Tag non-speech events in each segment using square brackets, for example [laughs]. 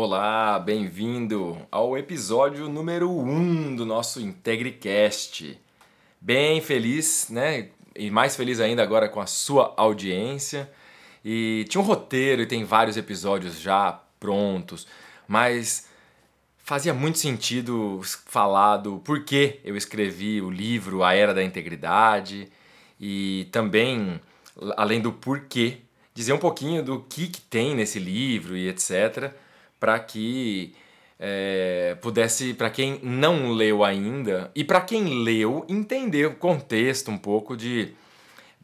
Olá, bem-vindo ao episódio número 1 um do nosso IntegriCast. Bem feliz, né? E mais feliz ainda agora com a sua audiência. E tinha um roteiro e tem vários episódios já prontos, mas fazia muito sentido falar do porquê eu escrevi o livro A Era da Integridade e também, além do porquê, dizer um pouquinho do que, que tem nesse livro e etc para que é, pudesse, para quem não leu ainda, e para quem leu, entender o contexto um pouco de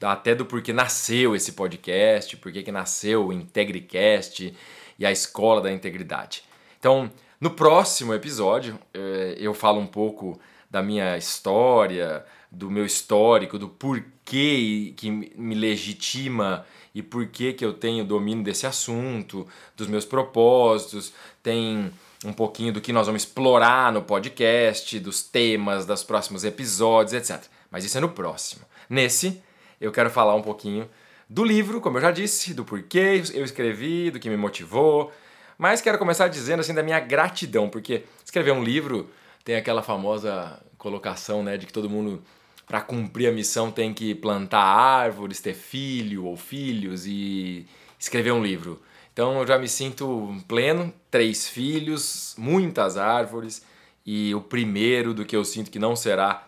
até do porquê nasceu esse podcast, porquê que nasceu o IntegriCast e a Escola da Integridade. Então, no próximo episódio, é, eu falo um pouco da minha história, do meu histórico, do porquê que me legitima e por que, que eu tenho domínio desse assunto, dos meus propósitos, tem um pouquinho do que nós vamos explorar no podcast, dos temas, dos próximos episódios, etc. Mas isso é no próximo. Nesse, eu quero falar um pouquinho do livro, como eu já disse, do porquê eu escrevi, do que me motivou, mas quero começar dizendo assim da minha gratidão, porque escrever um livro tem aquela famosa colocação, né, de que todo mundo para cumprir a missão tem que plantar árvores, ter filho ou filhos e escrever um livro. Então eu já me sinto pleno, três filhos, muitas árvores e o primeiro do que eu sinto que não será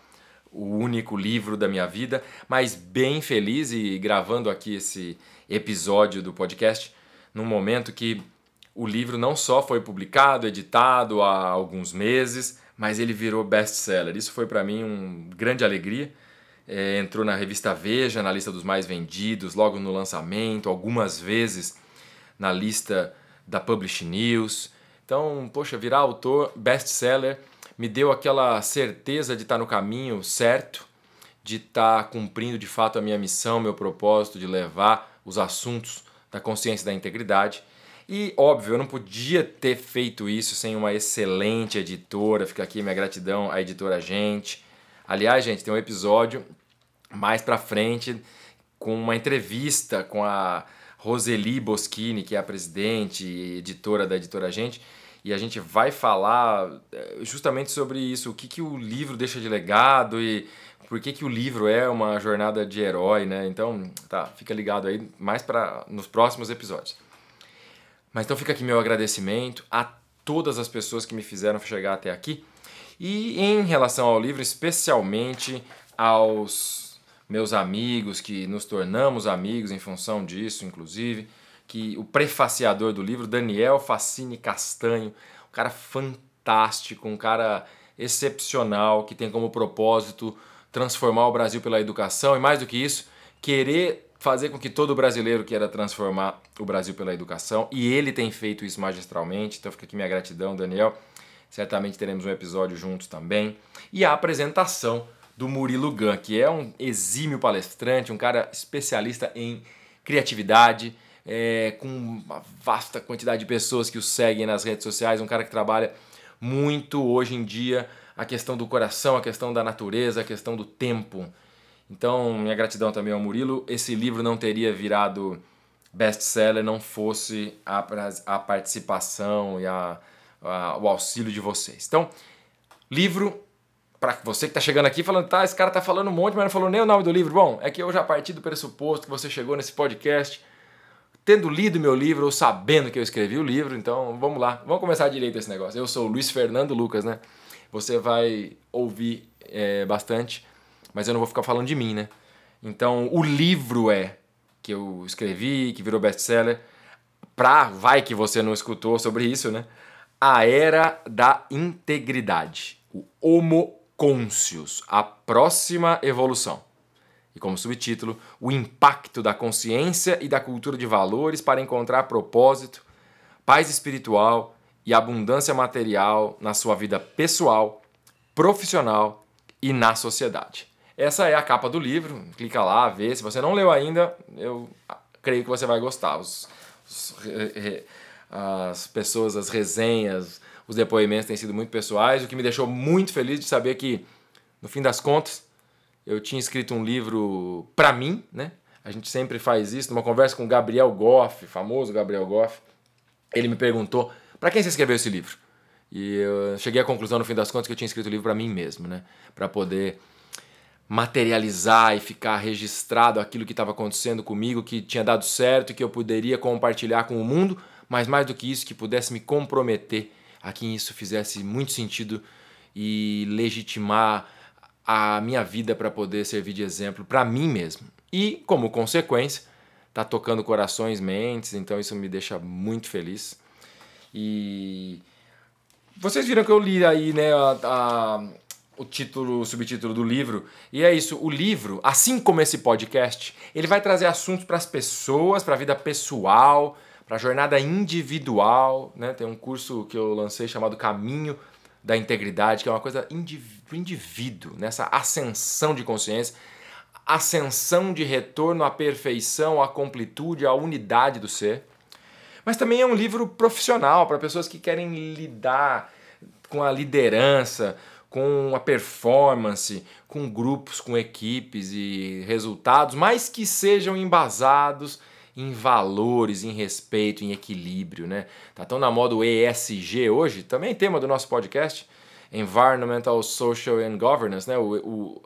o único livro da minha vida, mas bem feliz e gravando aqui esse episódio do podcast num momento que o livro não só foi publicado, editado há alguns meses, mas ele virou best-seller. Isso foi para mim uma grande alegria. É, entrou na revista Veja, na lista dos mais vendidos, logo no lançamento, algumas vezes na lista da Publish News. Então, poxa, virar autor best-seller me deu aquela certeza de estar no caminho certo, de estar cumprindo de fato a minha missão, meu propósito de levar os assuntos da consciência da integridade e, óbvio, eu não podia ter feito isso sem uma excelente editora. Fica aqui minha gratidão à editora Gente. Aliás, gente, tem um episódio mais pra frente com uma entrevista com a Roseli Boschini, que é a presidente e editora da editora Gente. E a gente vai falar eh, justamente sobre isso, o que, que o livro deixa de legado e por que, que o livro é uma jornada de herói, né? Então, tá, fica ligado aí mais para nos próximos episódios. Mas então fica aqui meu agradecimento a todas as pessoas que me fizeram chegar até aqui. E em relação ao livro, especialmente aos meus amigos, que nos tornamos amigos em função disso, inclusive, que o prefaciador do livro, Daniel Facine Castanho, um cara fantástico, um cara excepcional, que tem como propósito transformar o Brasil pela educação e mais do que isso, querer fazer com que todo brasileiro queira transformar o Brasil pela educação e ele tem feito isso magistralmente. Então fica aqui minha gratidão, Daniel. Certamente teremos um episódio juntos também. E a apresentação do Murilo Gun, que é um exímio palestrante, um cara especialista em criatividade, é, com uma vasta quantidade de pessoas que o seguem nas redes sociais, um cara que trabalha muito hoje em dia a questão do coração, a questão da natureza, a questão do tempo. Então, minha gratidão também ao Murilo. Esse livro não teria virado best-seller não fosse a, a participação e a, a, o auxílio de vocês. Então, livro, para você que está chegando aqui falando, tá, esse cara tá falando um monte, mas não falou nem o nome do livro. Bom, é que eu já parti do pressuposto que você chegou nesse podcast tendo lido meu livro ou sabendo que eu escrevi o livro. Então, vamos lá, vamos começar direito esse negócio. Eu sou o Luiz Fernando Lucas, né? Você vai ouvir é, bastante mas eu não vou ficar falando de mim, né? Então, o livro é que eu escrevi, que virou best-seller, pra, vai que você não escutou sobre isso, né? A Era da Integridade, o Homo Conscius, a próxima evolução. e como subtítulo, o impacto da consciência e da cultura de valores para encontrar propósito, paz espiritual e abundância material na sua vida pessoal, profissional e na sociedade. Essa é a capa do livro, clica lá, vê. Se você não leu ainda, eu creio que você vai gostar. Os, os, as pessoas, as resenhas, os depoimentos têm sido muito pessoais, o que me deixou muito feliz de saber que, no fim das contas, eu tinha escrito um livro para mim, né? A gente sempre faz isso, numa conversa com o Gabriel Goff, famoso Gabriel Goff. Ele me perguntou: para quem você escreveu esse livro? E eu cheguei à conclusão, no fim das contas, que eu tinha escrito o livro para mim mesmo, né? Para poder materializar e ficar registrado aquilo que estava acontecendo comigo, que tinha dado certo, que eu poderia compartilhar com o mundo, mas mais do que isso, que pudesse me comprometer a que isso fizesse muito sentido e legitimar a minha vida para poder servir de exemplo para mim mesmo. E, como consequência, tá tocando corações, mentes, então isso me deixa muito feliz. E vocês viram que eu li aí, né, a, a, o título, o subtítulo do livro, e é isso, o livro, assim como esse podcast, ele vai trazer assuntos para as pessoas, para a vida pessoal, para a jornada individual, né? Tem um curso que eu lancei chamado Caminho da Integridade, que é uma coisa do indivíduo, nessa ascensão de consciência, ascensão de retorno à perfeição, à completude, à unidade do ser. Mas também é um livro profissional para pessoas que querem lidar com a liderança, com a performance, com grupos, com equipes e resultados, mas que sejam embasados em valores, em respeito, em equilíbrio, né? Tá tão na moda o ESG hoje, também tema do nosso podcast, Environmental, Social and Governance, né? O, o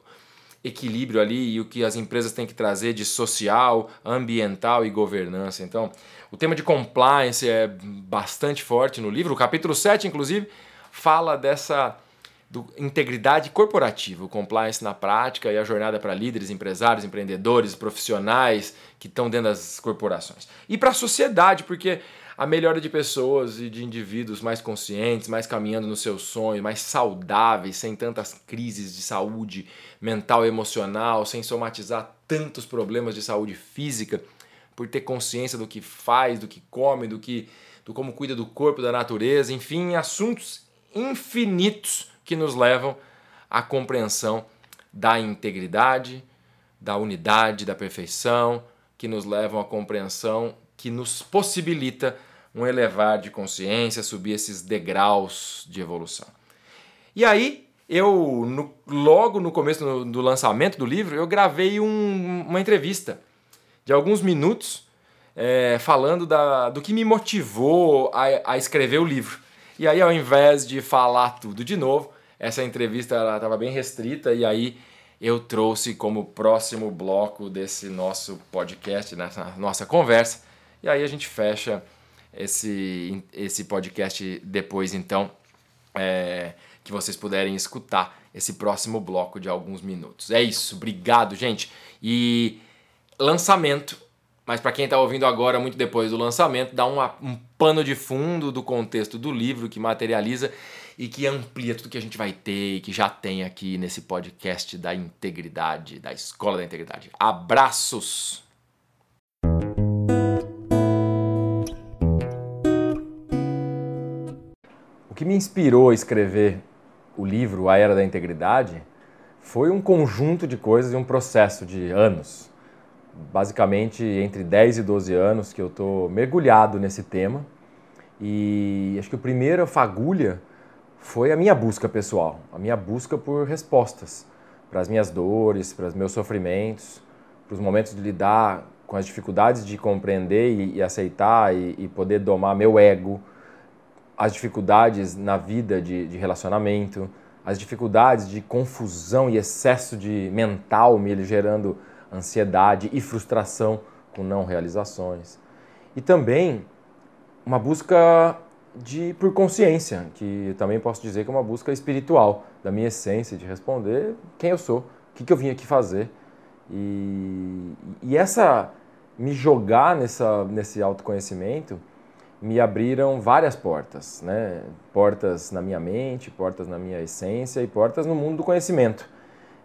equilíbrio ali e o que as empresas têm que trazer de social, ambiental e governança. Então, o tema de compliance é bastante forte no livro. O capítulo 7, inclusive, fala dessa do integridade corporativa, o compliance na prática e a jornada para líderes, empresários, empreendedores, profissionais que estão dentro das corporações. E para a sociedade, porque a melhora de pessoas e de indivíduos mais conscientes, mais caminhando no seu sonho, mais saudáveis, sem tantas crises de saúde mental e emocional, sem somatizar tantos problemas de saúde física, por ter consciência do que faz, do que come, do que do como cuida do corpo, da natureza, enfim, assuntos infinitos que nos levam à compreensão da integridade, da unidade, da perfeição, que nos levam à compreensão que nos possibilita um elevar de consciência, subir esses degraus de evolução. E aí, eu, no, logo no começo do, do, lançamento do livro, eu gravei um, uma entrevista de alguns minutos é, falando da, do que me motivou a, a escrever o livro. E aí, ao invés de falar tudo de novo, essa entrevista estava bem restrita e aí eu trouxe como próximo bloco desse nosso podcast, nessa nossa conversa. E aí a gente fecha esse, esse podcast depois, então, é, que vocês puderem escutar esse próximo bloco de alguns minutos. É isso, obrigado, gente. E lançamento mas para quem está ouvindo agora, muito depois do lançamento, dá uma, um pano de fundo do contexto do livro que materializa e que amplia tudo que a gente vai ter e que já tem aqui nesse podcast da integridade, da Escola da Integridade. Abraços! O que me inspirou a escrever o livro A Era da Integridade foi um conjunto de coisas e um processo de anos basicamente entre 10 e 12 anos que eu estou mergulhado nesse tema. E acho que o primeiro fagulha foi a minha busca pessoal, a minha busca por respostas para as minhas dores, para os meus sofrimentos, para os momentos de lidar com as dificuldades de compreender e, e aceitar e, e, poder domar meu ego, as dificuldades na vida de, de relacionamento, as dificuldades de confusão e excesso de mental me gerando ansiedade e frustração com não realizações. E também uma busca de por consciência, que também posso dizer que é uma busca espiritual da minha essência, de responder quem eu sou, o que, que eu vim aqui fazer. E, e essa me jogar nessa, nesse autoconhecimento me abriram várias portas, né? Portas na minha mente, portas na minha essência e portas no mundo do conhecimento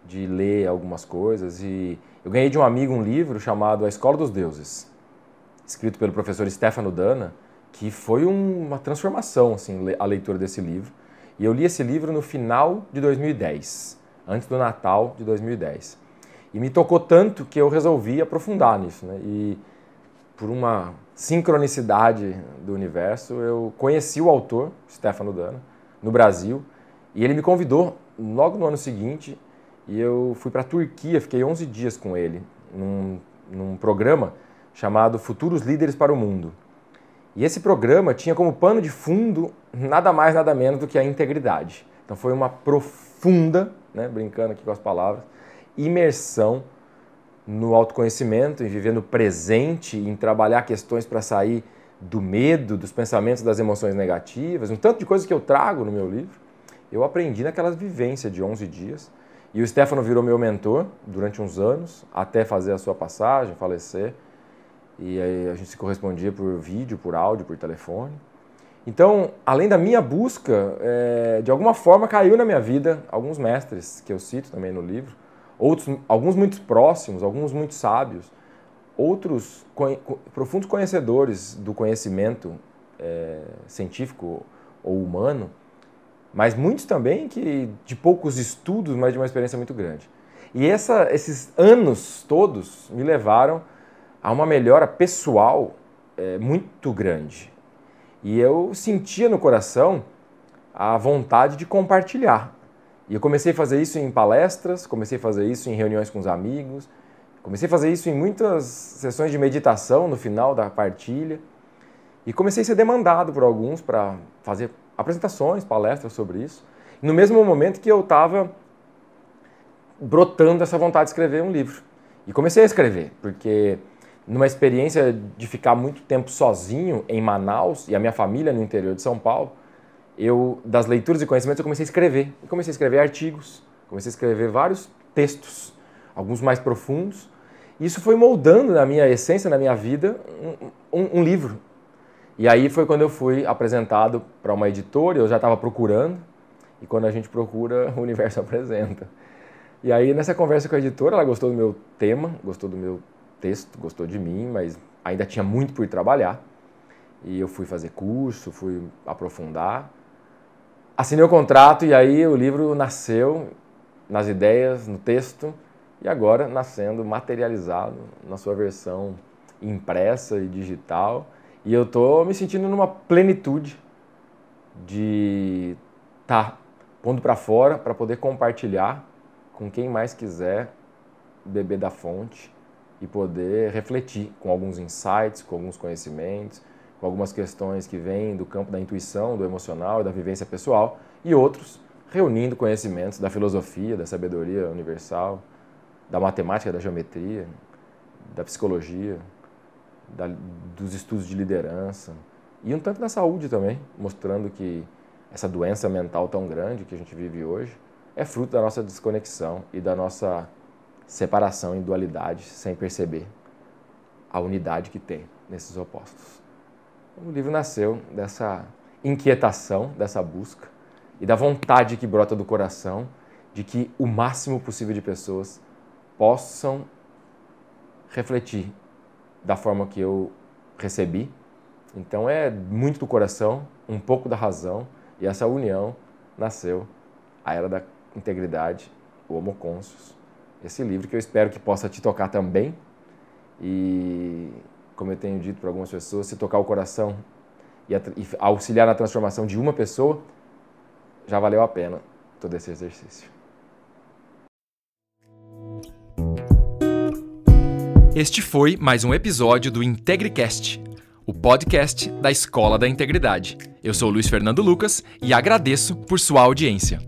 de ler algumas coisas e eu ganhei de um amigo um livro chamado A Escola dos Deuses, escrito pelo professor Stefano Dana, que foi uma transformação assim, a leitura desse livro. E eu li esse livro no final de 2010, antes do Natal de 2010. E me tocou tanto que eu resolvi aprofundar nisso. Né? E por uma sincronicidade do universo, eu conheci o autor, Stefano Dana, no Brasil, e ele me convidou logo no ano seguinte e eu fui para a Turquia, fiquei 11 dias com ele, num, num programa chamado Futuros Líderes para o Mundo. E esse programa tinha como pano de fundo nada mais, nada menos do que a integridade. Então foi uma profunda, né, brincando aqui com as palavras, imersão no autoconhecimento, em viver no presente, em trabalhar questões para sair do medo, dos pensamentos, das emoções negativas, um tanto de coisas que eu trago no meu livro, eu aprendi naquelas vivências de 11 dias e o Stefano virou meu mentor durante uns anos, até fazer a sua passagem, falecer. E aí a gente se correspondia por vídeo, por áudio, por telefone. Então, além da minha busca, é, de alguma forma caiu na minha vida alguns mestres que eu cito também no livro, outros, alguns muito próximos, alguns muito sábios, outros profundos conhecedores do conhecimento é, científico ou humano mas muitos também que de poucos estudos, mas de uma experiência muito grande. E essa, esses anos todos me levaram a uma melhora pessoal é, muito grande. E eu sentia no coração a vontade de compartilhar. E eu comecei a fazer isso em palestras, comecei a fazer isso em reuniões com os amigos, comecei a fazer isso em muitas sessões de meditação no final da partilha. E comecei a ser demandado por alguns para fazer apresentações, palestras sobre isso. No mesmo momento que eu estava brotando essa vontade de escrever um livro. E comecei a escrever, porque numa experiência de ficar muito tempo sozinho em Manaus e a minha família no interior de São Paulo, eu das leituras e conhecimentos eu comecei a escrever. E comecei a escrever artigos, comecei a escrever vários textos, alguns mais profundos. E isso foi moldando na minha essência, na minha vida, um, um, um livro, e aí foi quando eu fui apresentado para uma editora, eu já estava procurando, e quando a gente procura, [laughs] o universo apresenta. E aí nessa conversa com a editora, ela gostou do meu tema, gostou do meu texto, gostou de mim, mas ainda tinha muito por trabalhar. E eu fui fazer curso, fui aprofundar. Assinei o contrato e aí o livro nasceu nas ideias, no texto, e agora nascendo materializado na sua versão impressa e digital e eu tô me sentindo numa plenitude de tá pondo para fora para poder compartilhar com quem mais quiser beber da fonte e poder refletir com alguns insights, com alguns conhecimentos, com algumas questões que vêm do campo da intuição, do emocional e da vivência pessoal e outros reunindo conhecimentos da filosofia, da sabedoria universal, da matemática, da geometria, da psicologia, da, dos estudos de liderança e um tanto da saúde também, mostrando que essa doença mental tão grande que a gente vive hoje é fruto da nossa desconexão e da nossa separação em dualidade sem perceber a unidade que tem nesses opostos. O livro nasceu dessa inquietação, dessa busca e da vontade que brota do coração de que o máximo possível de pessoas possam refletir da forma que eu recebi. Então é muito do coração, um pouco da razão, e essa união nasceu a Era da Integridade, o Homo Conscius. Esse livro que eu espero que possa te tocar também. E, como eu tenho dito para algumas pessoas, se tocar o coração e auxiliar na transformação de uma pessoa, já valeu a pena todo esse exercício. Este foi mais um episódio do IntegriCast, o podcast da Escola da Integridade. Eu sou Luiz Fernando Lucas e agradeço por sua audiência.